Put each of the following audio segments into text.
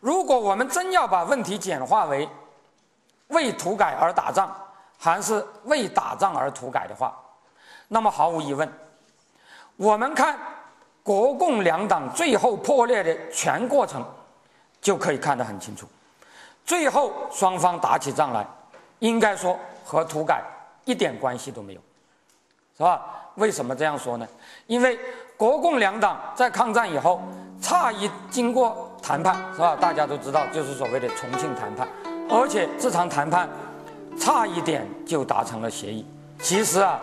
如果我们真要把问题简化为为土改而打仗，还是为打仗而土改的话，那么毫无疑问，我们看国共两党最后破裂的全过程，就可以看得很清楚。最后双方打起仗来，应该说和土改一点关系都没有，是吧？为什么这样说呢？因为国共两党在抗战以后，差一经过谈判，是吧？大家都知道，就是所谓的重庆谈判，而且这场谈判差一点就达成了协议。其实啊，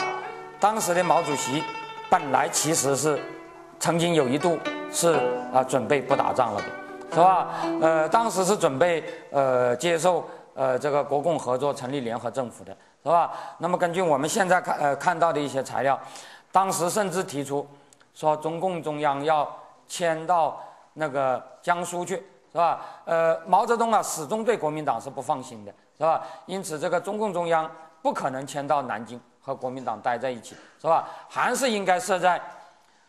当时的毛主席本来其实是曾经有一度是啊准备不打仗了的，是吧？呃，当时是准备呃接受呃这个国共合作，成立联合政府的。是吧？那么根据我们现在看呃看到的一些材料，当时甚至提出说中共中央要迁到那个江苏去，是吧？呃，毛泽东啊始终对国民党是不放心的，是吧？因此这个中共中央不可能迁到南京和国民党待在一起，是吧？还是应该设在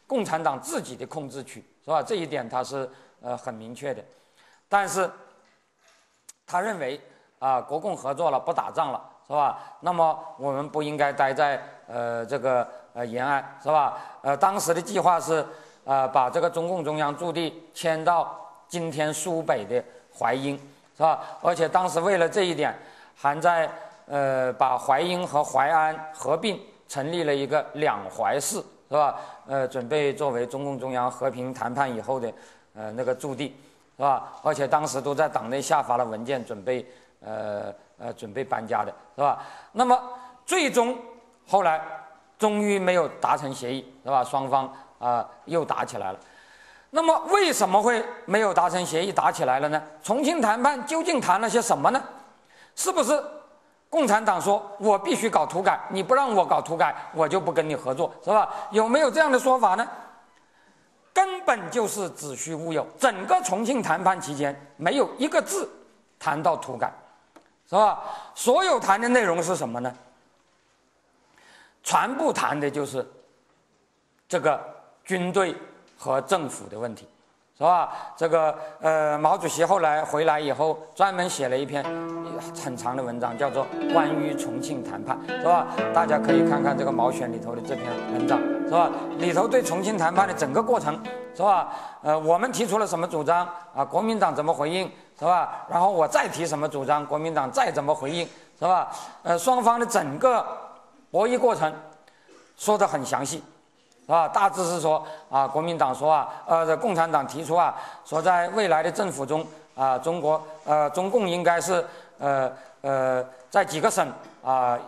共产党自己的控制区，是吧？这一点他是呃很明确的，但是他认为啊国共合作了不打仗了。是吧？那么我们不应该待在呃这个呃延安，是吧？呃，当时的计划是呃把这个中共中央驻地迁到今天苏北的淮阴，是吧？而且当时为了这一点，还在呃把淮阴和淮安合并，成立了一个两淮市，是吧？呃，准备作为中共中央和平谈判以后的呃那个驻地，是吧？而且当时都在党内下发了文件，准备呃。呃，准备搬家的是吧？那么最终后来终于没有达成协议，是吧？双方啊又打起来了。那么为什么会没有达成协议，打起来了呢？重庆谈判究竟谈了些什么呢？是不是共产党说我必须搞土改，你不让我搞土改，我就不跟你合作，是吧？有没有这样的说法呢？根本就是子虚乌有。整个重庆谈判期间，没有一个字谈到土改。是吧？所有谈的内容是什么呢？全部谈的就是这个军队和政府的问题，是吧？这个呃，毛主席后来回来以后，专门写了一篇很长的文章，叫做《关于重庆谈判》，是吧？大家可以看看这个《毛选》里头的这篇文章，是吧？里头对重庆谈判的整个过程，是吧？呃，我们提出了什么主张啊？国民党怎么回应？是吧？然后我再提什么主张，国民党再怎么回应，是吧？呃，双方的整个博弈过程说得很详细，是吧？大致是说啊，国民党说啊，呃，共产党提出啊，说在未来的政府中啊，中国呃，中共应该是呃呃，在几个省啊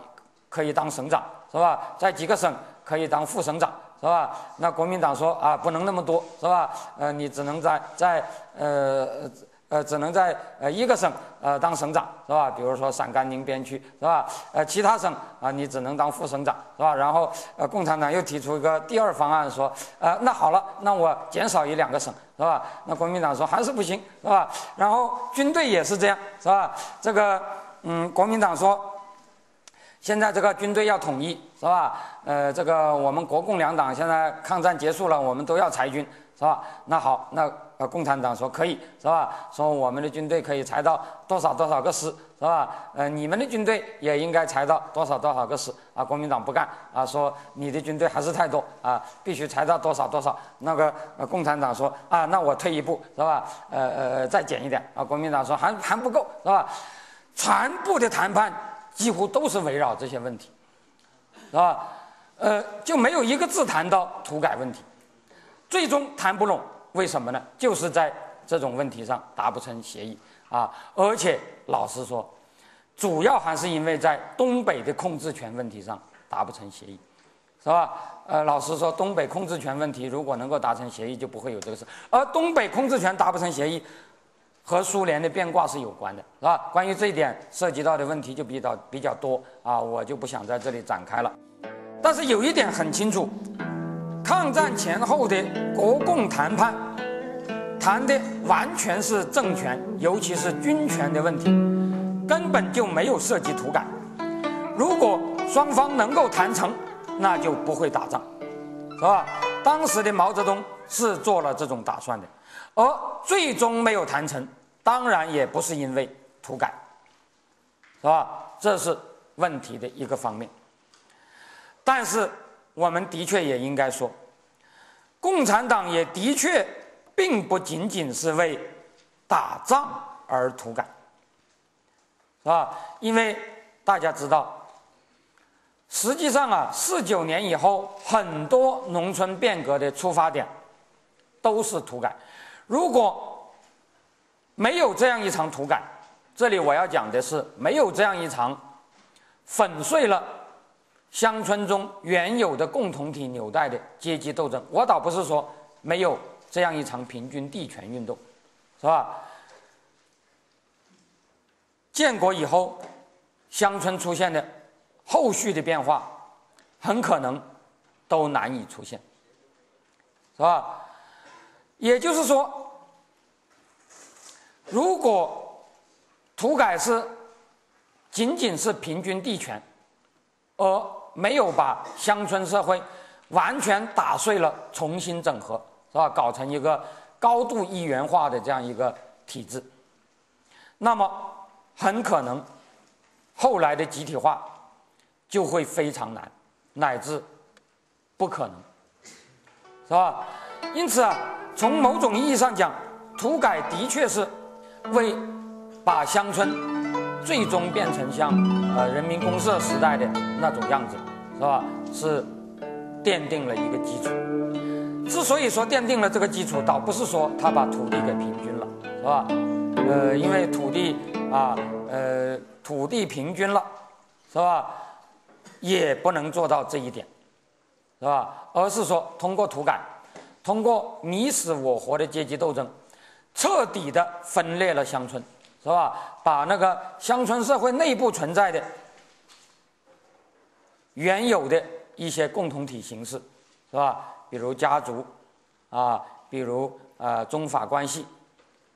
可以当省长，是吧？在几个省可以当副省长，是吧？那国民党说啊，不能那么多，是吧？呃，你只能在在呃。呃，只能在呃一个省呃当省长是吧？比如说陕甘宁边区是吧？呃，其他省啊，你只能当副省长是吧？然后呃，共产党又提出一个第二方案，说呃，那好了，那我减少一两个省是吧？那国民党说还是不行是吧？然后军队也是这样是吧？这个嗯，国民党说现在这个军队要统一是吧？呃，这个我们国共两党现在抗战结束了，我们都要裁军是吧？那好，那。呃，共产党说可以是吧？说我们的军队可以裁到多少多少个师是吧？呃，你们的军队也应该裁到多少多少个师啊？国民党不干啊，说你的军队还是太多啊，必须裁到多少多少。那个呃，共产党说啊，那我退一步是吧？呃呃，再减一点啊。国民党说还还不够是吧？全部的谈判几乎都是围绕这些问题，是吧？呃，就没有一个字谈到土改问题，最终谈不拢。为什么呢？就是在这种问题上达不成协议啊！而且老实说，主要还是因为在东北的控制权问题上达不成协议，是吧？呃，老实说，东北控制权问题如果能够达成协议，就不会有这个事。而东北控制权达不成协议，和苏联的变卦是有关的，是吧？关于这一点涉及到的问题就比较比较多啊，我就不想在这里展开了。但是有一点很清楚。抗战前后的国共谈判，谈的完全是政权，尤其是军权的问题，根本就没有涉及土改。如果双方能够谈成，那就不会打仗，是吧？当时的毛泽东是做了这种打算的，而最终没有谈成，当然也不是因为土改，是吧？这是问题的一个方面。但是我们的确也应该说，共产党也的确并不仅仅是为打仗而土改，是吧？因为大家知道。实际上啊，四九年以后，很多农村变革的出发点都是土改。如果没有这样一场土改，这里我要讲的是，没有这样一场粉碎了乡村中原有的共同体纽带的阶级斗争。我倒不是说没有这样一场平均地权运动，是吧？建国以后，乡村出现的。后续的变化很可能都难以出现，是吧？也就是说，如果土改是仅仅是平均地权，而没有把乡村社会完全打碎了重新整合，是吧？搞成一个高度一元化的这样一个体制，那么很可能后来的集体化。就会非常难，乃至不可能，是吧？因此啊，从某种意义上讲，土改的确是为把乡村最终变成像呃人民公社时代的那种样子，是吧？是奠定了一个基础。之所以说奠定了这个基础，倒不是说他把土地给平均了，是吧？呃，因为土地啊，呃，土地平均了，是吧？也不能做到这一点，是吧？而是说通过土改，通过你死我活的阶级斗争，彻底的分裂了乡村，是吧？把那个乡村社会内部存在的原有的一些共同体形式，是吧？比如家族，啊，比如呃宗法关系，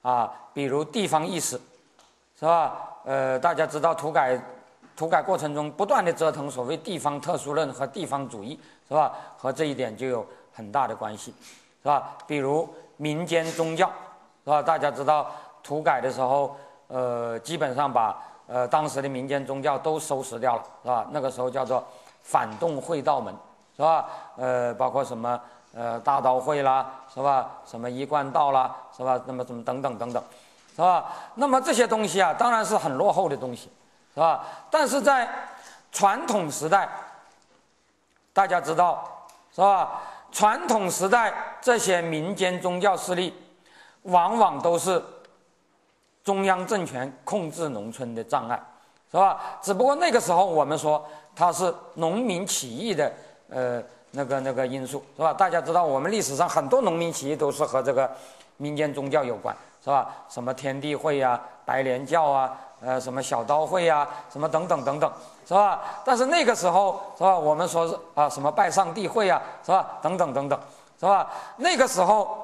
啊，比如地方意识，是吧？呃，大家知道土改。土改过程中不断的折腾所谓地方特殊论和地方主义，是吧？和这一点就有很大的关系，是吧？比如民间宗教，是吧？大家知道土改的时候，呃，基本上把呃当时的民间宗教都收拾掉了，是吧？那个时候叫做反动会道门，是吧？呃，包括什么呃大刀会啦，是吧？什么一贯道啦，是吧？那么什么等等等等，是吧？那么这些东西啊，当然是很落后的东西。是吧？但是在传统时代，大家知道是吧？传统时代这些民间宗教势力，往往都是中央政权控制农村的障碍，是吧？只不过那个时候我们说它是农民起义的呃那个那个因素，是吧？大家知道我们历史上很多农民起义都是和这个民间宗教有关，是吧？什么天地会呀、白莲教啊。呃，什么小刀会呀，什么等等等等，是吧？但是那个时候，是吧？我们说是啊，什么拜上帝会呀，是吧？等等等等，是吧？那个时候，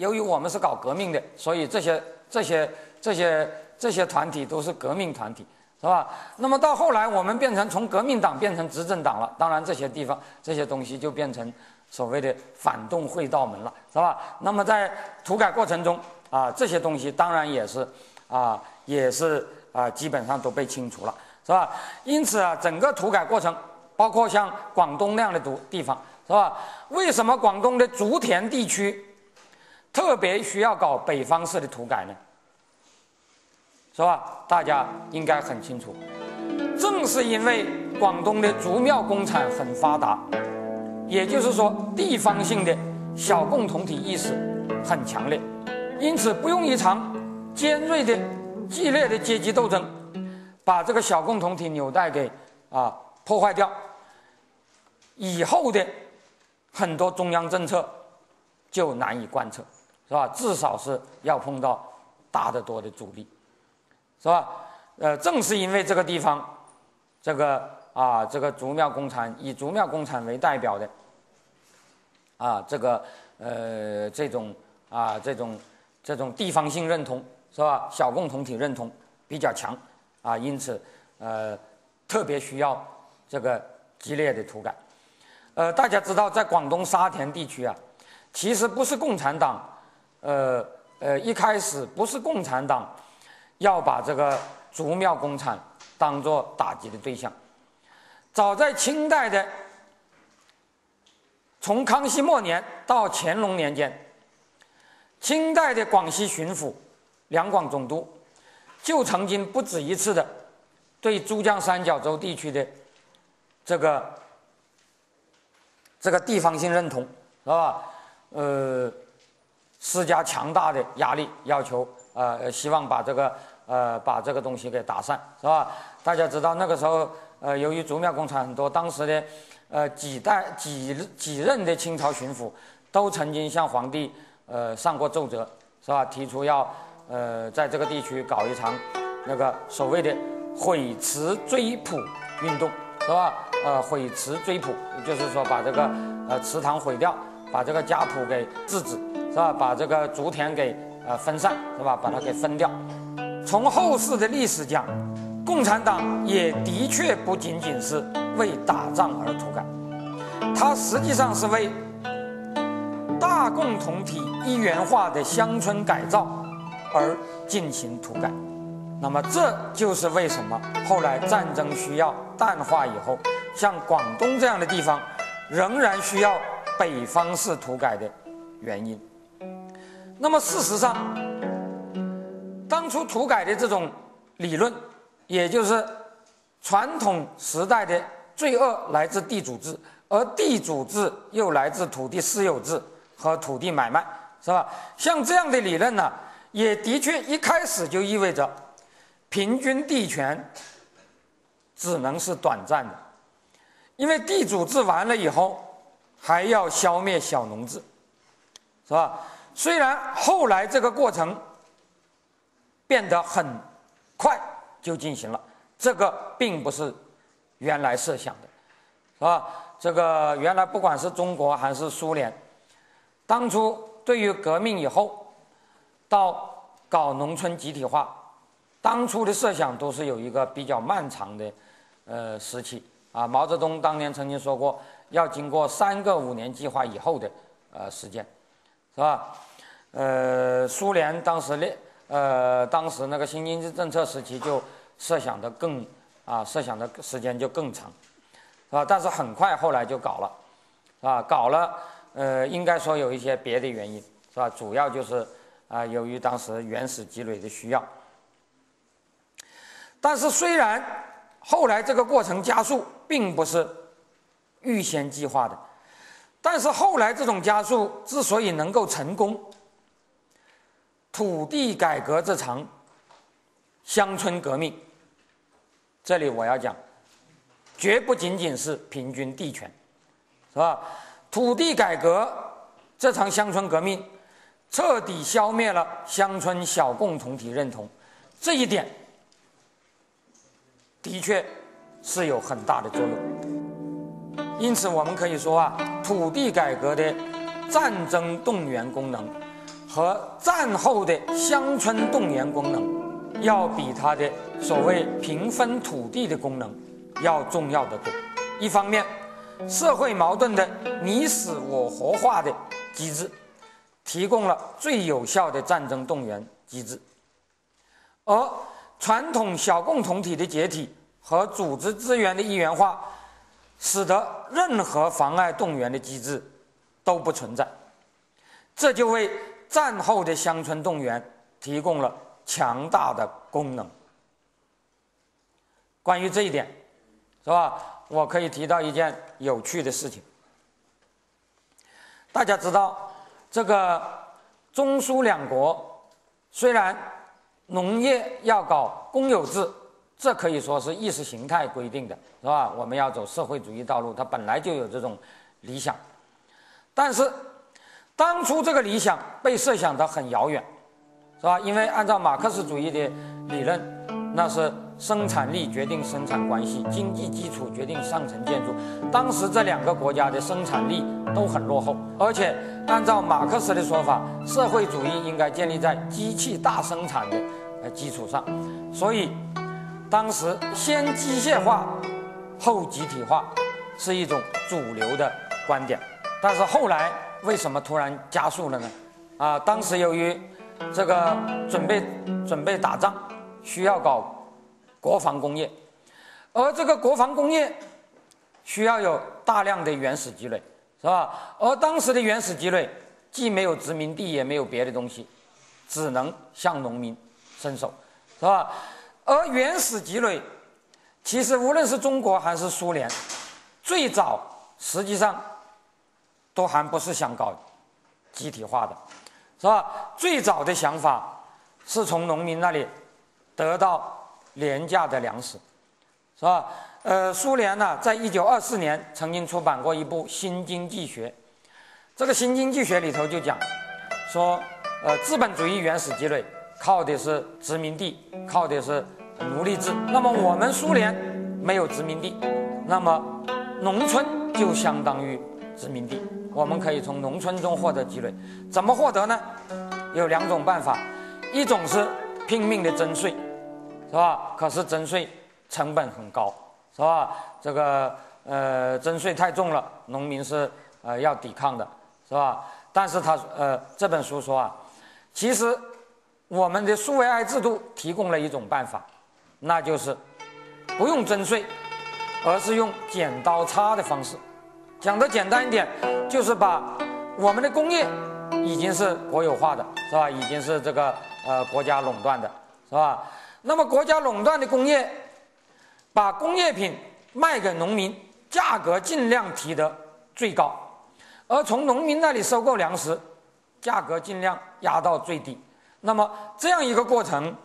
由于我们是搞革命的，所以这些这些这些这些团体都是革命团体，是吧？那么到后来，我们变成从革命党变成执政党了，当然这些地方这些东西就变成所谓的反动会道门了，是吧？那么在土改过程中啊，这些东西当然也是。啊，也是啊，基本上都被清除了，是吧？因此啊，整个土改过程，包括像广东那样的土地方，是吧？为什么广东的竹田地区特别需要搞北方式的土改呢？是吧？大家应该很清楚，正是因为广东的竹庙工厂很发达，也就是说地方性的小共同体意识很强烈，因此不用一场。尖锐的、激烈的阶级斗争，把这个小共同体纽带给啊破坏掉，以后的很多中央政策就难以贯彻，是吧？至少是要碰到大得多的阻力，是吧？呃，正是因为这个地方，这个啊，这个竹庙工厂以竹庙工厂为代表的啊，这个呃，这种啊，这种这种地方性认同。是吧？小共同体认同比较强，啊，因此，呃，特别需要这个激烈的土改。呃，大家知道，在广东沙田地区啊，其实不是共产党，呃，呃，一开始不是共产党要把这个竹庙工厂当做打击的对象。早在清代的，从康熙末年到乾隆年间，清代的广西巡抚、两广总督就曾经不止一次的对珠江三角洲地区的这个这个地方性认同，是吧？呃。施加强大的压力，要求呃，希望把这个呃，把这个东西给打散，是吧？大家知道那个时候，呃，由于竹庙工厂很多，当时的呃几代几几任的清朝巡抚都曾经向皇帝呃上过奏折，是吧？提出要呃在这个地区搞一场那个所谓的毁祠追捕运动，是吧？呃，毁祠追捕，就是说把这个呃祠堂毁掉，把这个家谱给制止。是吧？把这个竹田给呃分散，是吧？把它给分掉。从后世的历史讲，共产党也的确不仅仅是为打仗而土改，它实际上是为大共同体一元化的乡村改造而进行土改。那么这就是为什么后来战争需要淡化以后，像广东这样的地方仍然需要北方式土改的原因。那么事实上，当初土改的这种理论，也就是传统时代的罪恶来自地主制，而地主制又来自土地私有制和土地买卖，是吧？像这样的理论呢，也的确一开始就意味着平均地权只能是短暂的，因为地主制完了以后，还要消灭小农制，是吧？虽然后来这个过程变得很快就进行了，这个并不是原来设想的，是吧？这个原来不管是中国还是苏联，当初对于革命以后到搞农村集体化，当初的设想都是有一个比较漫长的呃时期啊。毛泽东当年曾经说过，要经过三个五年计划以后的呃时间，是吧？呃，苏联当时列呃，当时那个新经济政策时期就设想的更啊，设想的时间就更长，是吧？但是很快后来就搞了，是吧？搞了，呃，应该说有一些别的原因，是吧？主要就是啊，由于当时原始积累的需要。但是虽然后来这个过程加速，并不是预先计划的，但是后来这种加速之所以能够成功。土地改革这场乡村革命，这里我要讲，绝不仅仅是平均地权，是吧？土地改革这场乡村革命，彻底消灭了乡村小共同体认同，这一点的确是有很大的作用。因此，我们可以说啊，土地改革的战争动员功能。和战后的乡村动员功能，要比它的所谓平分土地的功能要重要的多。一方面，社会矛盾的你死我活化的机制，提供了最有效的战争动员机制；而传统小共同体的解体和组织资源的一元化，使得任何妨碍动员的机制都不存在。这就为。战后的乡村动员提供了强大的功能。关于这一点，是吧？我可以提到一件有趣的事情。大家知道，这个中苏两国虽然农业要搞公有制，这可以说是意识形态规定的，是吧？我们要走社会主义道路，它本来就有这种理想，但是。当初这个理想被设想的很遥远，是吧？因为按照马克思主义的理论，那是生产力决定生产关系，经济基础决定上层建筑。当时这两个国家的生产力都很落后，而且按照马克思的说法，社会主义应该建立在机器大生产的呃基础上，所以当时先机械化后集体化是一种主流的观点。但是后来。为什么突然加速了呢？啊，当时由于这个准备准备打仗，需要搞国防工业，而这个国防工业需要有大量的原始积累，是吧？而当时的原始积累既没有殖民地，也没有别的东西，只能向农民伸手，是吧？而原始积累，其实无论是中国还是苏联，最早实际上都还不是想搞集体化的。是吧？最早的想法是从农民那里得到廉价的粮食，是吧？呃，苏联呢，在一九二四年曾经出版过一部《新经济学》，这个《新经济学》里头就讲说，呃，资本主义原始积累靠的是殖民地，靠的是奴隶制。那么我们苏联没有殖民地，那么农村就相当于殖民地。我们可以从农村中获得积累，怎么获得呢？有两种办法，一种是拼命的征税，是吧？可是征税成本很高，是吧？这个呃征税太重了，农民是呃要抵抗的，是吧？但是他呃这本书说啊，其实我们的苏维埃制度提供了一种办法，那就是不用征税，而是用剪刀差的方式。讲的简单一点，就是把我们的工业已经是国有化的，是吧？已经是这个呃国家垄断的，是吧？那么国家垄断的工业，把工业品卖给农民，价格尽量提得最高，而从农民那里收购粮食，价格尽量压到最低。那么这样一个过程，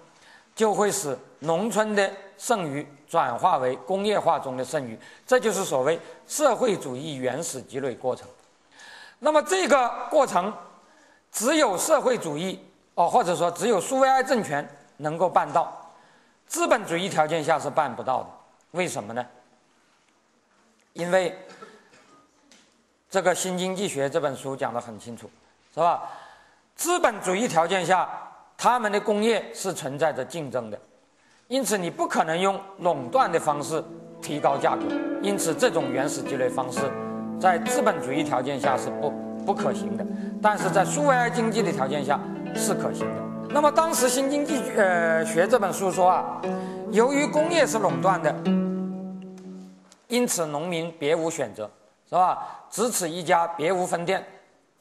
就会使农村的剩余。转化为工业化中的剩余，这就是所谓社会主义原始积累过程。那么这个过程，只有社会主义哦，或者说只有苏维埃政权能够办到，资本主义条件下是办不到的。为什么呢？因为这个《新经济学》这本书讲得很清楚，是吧？资本主义条件下，他们的工业是存在着竞争的。因此，你不可能用垄断的方式提高价格。因此，这种原始积累方式，在资本主义条件下是不不可行的。但是在苏维埃经济的条件下是可行的。那么，当时《新经济呃学》这本书说啊，由于工业是垄断的，因此农民别无选择，是吧？只此一家，别无分店，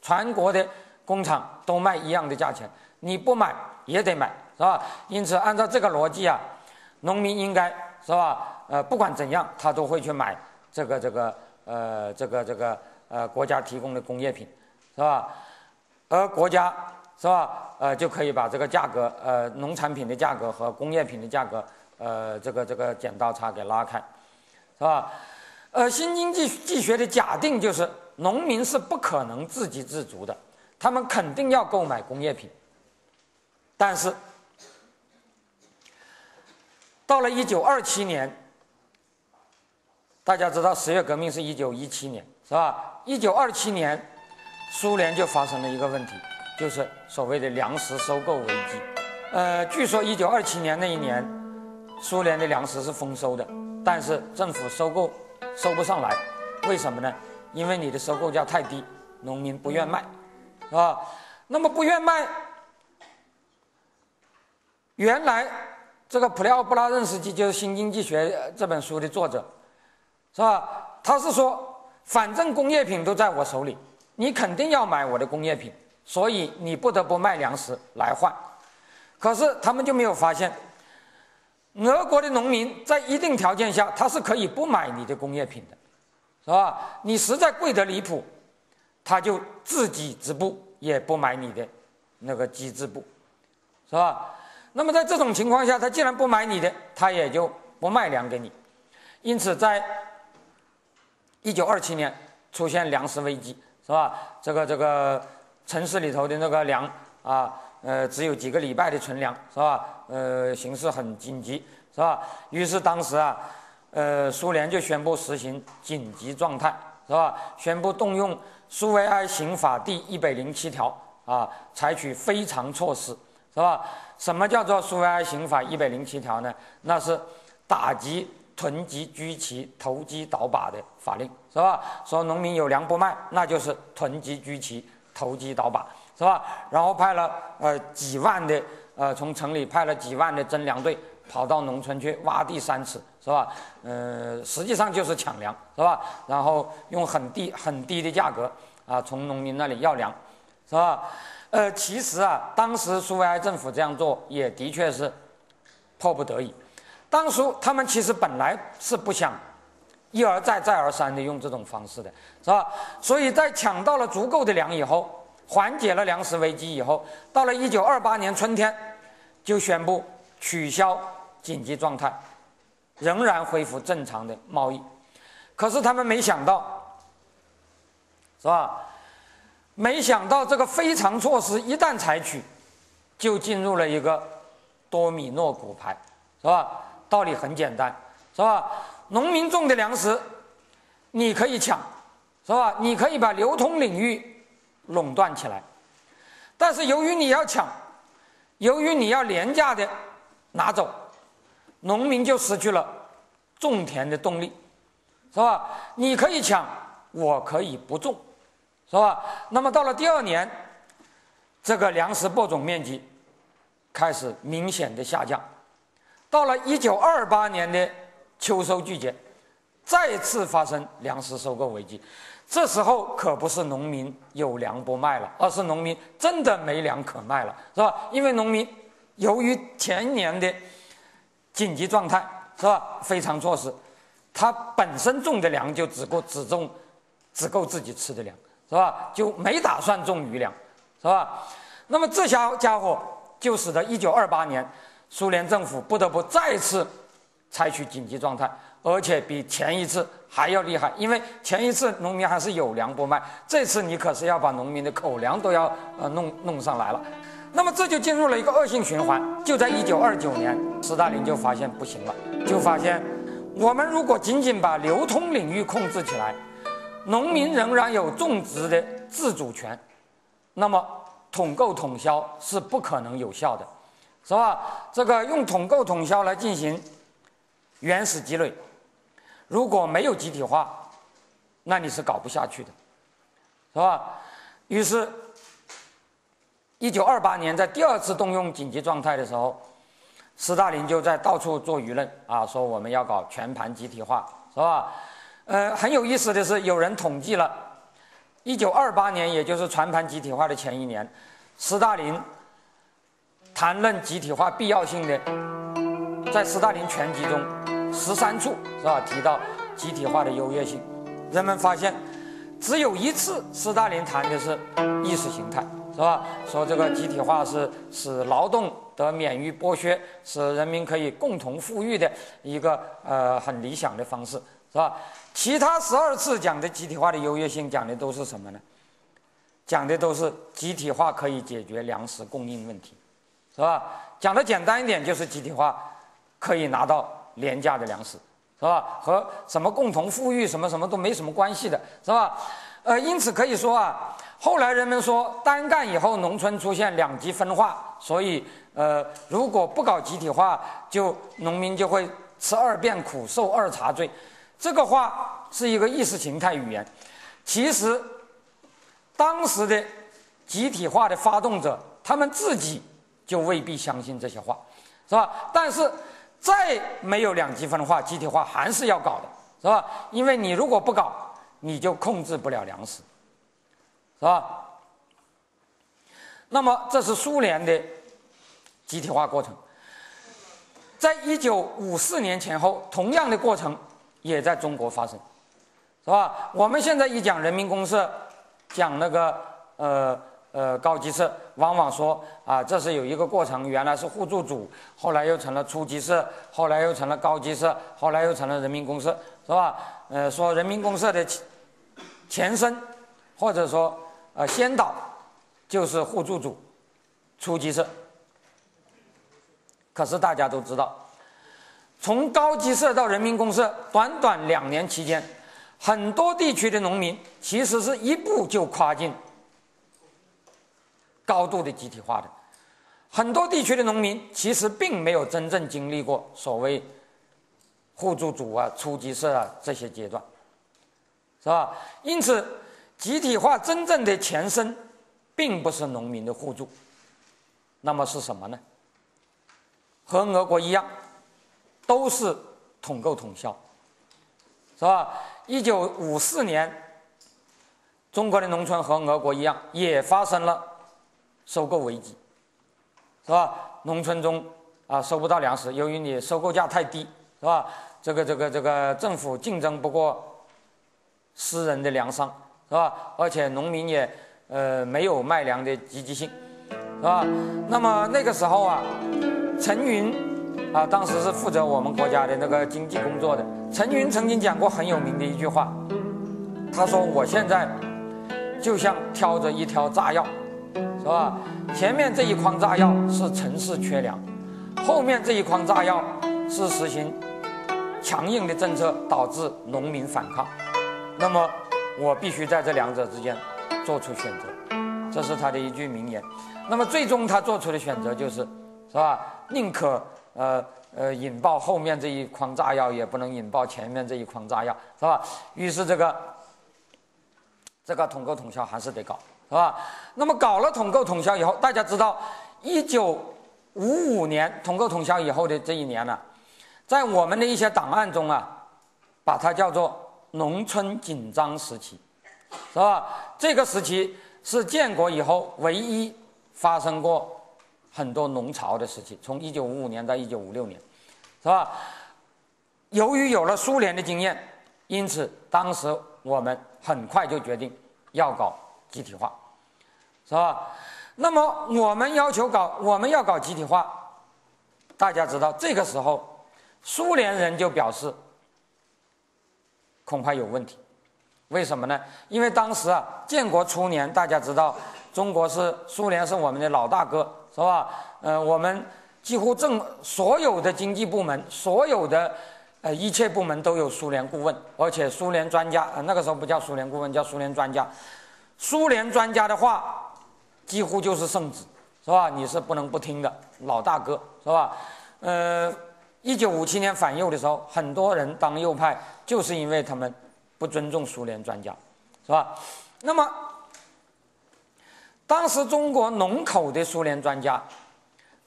全国的工厂都卖一样的价钱，你不买也得买，是吧？因此，按照这个逻辑啊。农民应该是吧？呃，不管怎样，他都会去买这个这个呃这个这个呃国家提供的工业品，是吧？而国家是吧？呃，就可以把这个价格呃农产品的价格和工业品的价格呃这个这个剪刀差给拉开，是吧？呃，新经济济学的假定就是农民是不可能自给自足的，他们肯定要购买工业品，但是。到了一九二七年，大家知道十月革命是一九一七年，是吧？一九二七年，苏联就发生了一个问题，就是所谓的粮食收购危机。呃，据说一九二七年那一年，苏联的粮食是丰收的，但是政府收购收不上来，为什么呢？因为你的收购价太低，农民不愿卖，是吧？那么不愿卖，原来。这个普列奥布拉任斯基就是《新经济学》这本书的作者，是吧？他是说，反正工业品都在我手里，你肯定要买我的工业品，所以你不得不卖粮食来换。可是他们就没有发现，俄国的农民在一定条件下，他是可以不买你的工业品的，是吧？你实在贵得离谱，他就自给自布，也不买你的那个机织布，是吧？那么在这种情况下，他既然不买你的，他也就不卖粮给你。因此，在一九二七年出现粮食危机，是吧？这个这个城市里头的那个粮啊，呃，只有几个礼拜的存粮，是吧？呃，形势很紧急，是吧？于是当时啊，呃，苏联就宣布实行紧急状态，是吧？宣布动用苏维埃刑法第一百零七条啊，采取非常措施，是吧？什么叫做苏维埃刑法一百零七条呢？那是打击囤积居奇、投机倒把的法令，是吧？说农民有粮不卖，那就是囤积居奇、投机倒把。是吧？然后派了呃几万的呃从城里派了几万的征粮队跑到农村去挖地三尺，是吧？呃，实际上就是抢粮，是吧？然后用很低很低的价格啊从农民那里要粮，是吧？呃，其实啊，当时苏维埃政府这样做也的确是迫不得已。当初他们其实本来是不想一而再再而三的用这种方式的，是吧？所以在抢到了足够的粮以后，缓解了粮食危机以后，到了一九二八年春天，就宣布取消紧急状态，仍然恢复正常的贸易。可是他们没想到，是吧？没想到这个非常措施一旦采取，就进入了一个多米诺骨牌，是吧？道理很简单，是吧？农民种的粮食，你可以抢，是吧？你可以把流通领域垄断起来，但是由于你要抢，由于你要廉价的拿走，农民就失去了种田的动力，是吧？你可以抢，我可以不种。是吧？那么到了第二年，这个粮食播种面积开始明显的下降。到了一九二八年的秋收季节，再次发生粮食收购危机。这时候可不是农民有粮不卖了，而是农民真的没粮可卖了，是吧？因为农民由于前年的紧急状态，是吧？非常措施，他本身种的粮就只够只种只够自己吃的粮。是吧？就没打算种余粮，是吧？那么这家家伙就使得一九二八年，苏联政府不得不再次采取紧急状态，而且比前一次还要厉害。因为前一次农民还是有粮不卖，这次你可是要把农民的口粮都要呃弄弄上来了。那么这就进入了一个恶性循环。就在一九二九年，斯大林就发现不行了，就发现我们如果仅仅把流通领域控制起来。农民仍然有种植的自主权，那么统购统销是不可能有效的，是吧？这个用统购统销来进行原始积累，如果没有集体化，那你是搞不下去的，是吧？于是，一九二八年在第二次动用紧急状态的时候，斯大林就在到处做舆论啊，说我们要搞全盘集体化，是吧？呃，很有意思的是，有人统计了，一九二八年，也就是全盘集体化的前一年，斯大林谈论集体化必要性的，在斯大林全集中十三处是吧提到集体化的优越性，人们发现只有一次斯大林谈的是意识形态是吧？说这个集体化是使劳动得免于剥削，使人民可以共同富裕的一个呃很理想的方式是吧？其他十二次讲的集体化的优越性，讲的都是什么呢？讲的都是集体化可以解决粮食供应问题，是吧？讲的简单一点，就是集体化可以拿到廉价的粮食，是吧？和什么共同富裕什么什么都没什么关系的，是吧？呃，因此可以说啊，后来人们说单干以后农村出现两极分化，所以呃，如果不搞集体化，就农民就会吃二遍苦，受二茬罪。这个话是一个意识形态语言，其实当时的集体化的发动者，他们自己就未必相信这些话，是吧？但是再没有两极分化，集体化还是要搞的，是吧？因为你如果不搞，你就控制不了粮食，是吧？那么这是苏联的集体化过程，在一九五四年前后，同样的过程。也在中国发生，是吧？我们现在一讲人民公社，讲那个呃呃高级社，往往说啊，这是有一个过程，原来是互助组，后来又成了初级社，后来又成了高级社，后来又成了人民公社，是吧？呃，说人民公社的前身，或者说呃先导，就是互助组、初级社。可是大家都知道。从高级社到人民公社，短短两年期间，很多地区的农民其实是一步就跨进高度的集体化的。很多地区的农民其实并没有真正经历过所谓互助组啊、初级社啊这些阶段，是吧？因此，集体化真正的前身并不是农民的互助，那么是什么呢？和俄国一样，都是统购统销，是吧？一九五四年，中国的农村和俄国一样，也发生了收购危机，是吧？农村中啊收不到粮食，由于你收购价太低，是吧？这个这个这个政府竞争不过私人的粮商，是吧？而且农民也呃没有卖粮的积极性，是吧？那么那个时候啊。陈云啊，当时是负责我们国家的那个经济工作的。陈云曾经讲过很有名的一句话，他说：“我现在就像挑着一条炸药，是吧？前面这一筐炸药是城市缺粮，后面这一筐炸药是实行强硬的政策导致农民反抗。那么我必须在这两者之间做出选择。”这是他的一句名言。那么最终他做出的选择就是，是吧？宁可呃呃引爆后面这一筐炸药，也不能引爆前面这一筐炸药，是吧？于是这个这个统购统销还是得搞，是吧？那么搞了统购统销以后，大家知道，一九五五年统购统销以后的这一年呢，在我们的一些档案中啊，把它叫做农村紧张时期，是吧？这个时期是建国以后唯一发生过。很多农潮的时期，从一九五五年到一九五六年，是吧？由于有了苏联的经验，因此当时我们很快就决定要搞集体化，是吧？那么我们要求搞，我们要搞集体化，大家知道这个时候，苏联人就表示恐怕有问题。为什么呢？因为当时啊，建国初年，大家知道中国是苏联是我们的老大哥。是吧？呃，我们几乎政所有的经济部门，所有的呃一切部门都有苏联顾问，而且苏联专家，呃那个时候不叫苏联顾问，叫苏联专家。苏联专家的话几乎就是圣旨，是吧？你是不能不听的，老大哥，是吧？呃，一九五七年反右的时候，很多人当右派就是因为他们不尊重苏联专家，是吧？那么。当时中国农口的苏联专家，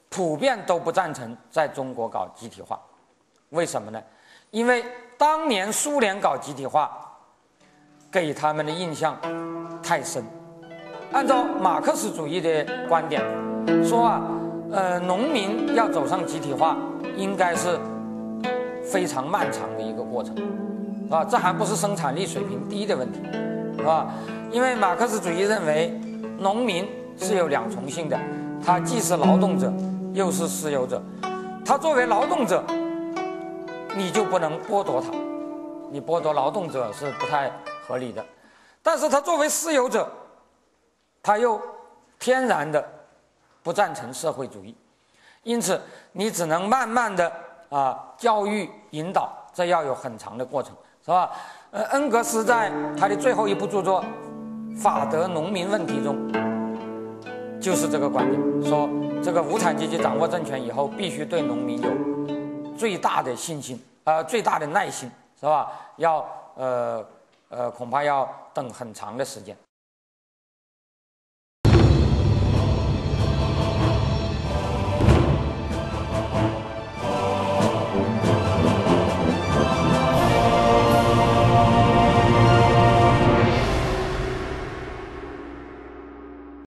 普遍都不赞成在中国搞集体化，为什么呢？因为当年苏联搞集体化，给他们的印象太深。按照马克思主义的观点说啊，呃，农民要走上集体化，应该是非常漫长的一个过程，啊，这还不是生产力水平低的问题，是吧？因为马克思主义认为。农民是有两重性的，他既是劳动者，又是私有者。他作为劳动者，你就不能剥夺他，你剥夺劳动者是不太合理的。但是他作为私有者，他又天然的不赞成社会主义，因此你只能慢慢的啊教育引导，这要有很长的过程，是吧？呃，恩格斯在他的最后一部著作。法德农民问题中，就是这个观点，说这个无产阶级掌握政权以后，必须对农民有最大的信心，呃，最大的耐心，是吧？要呃呃，恐怕要等很长的时间。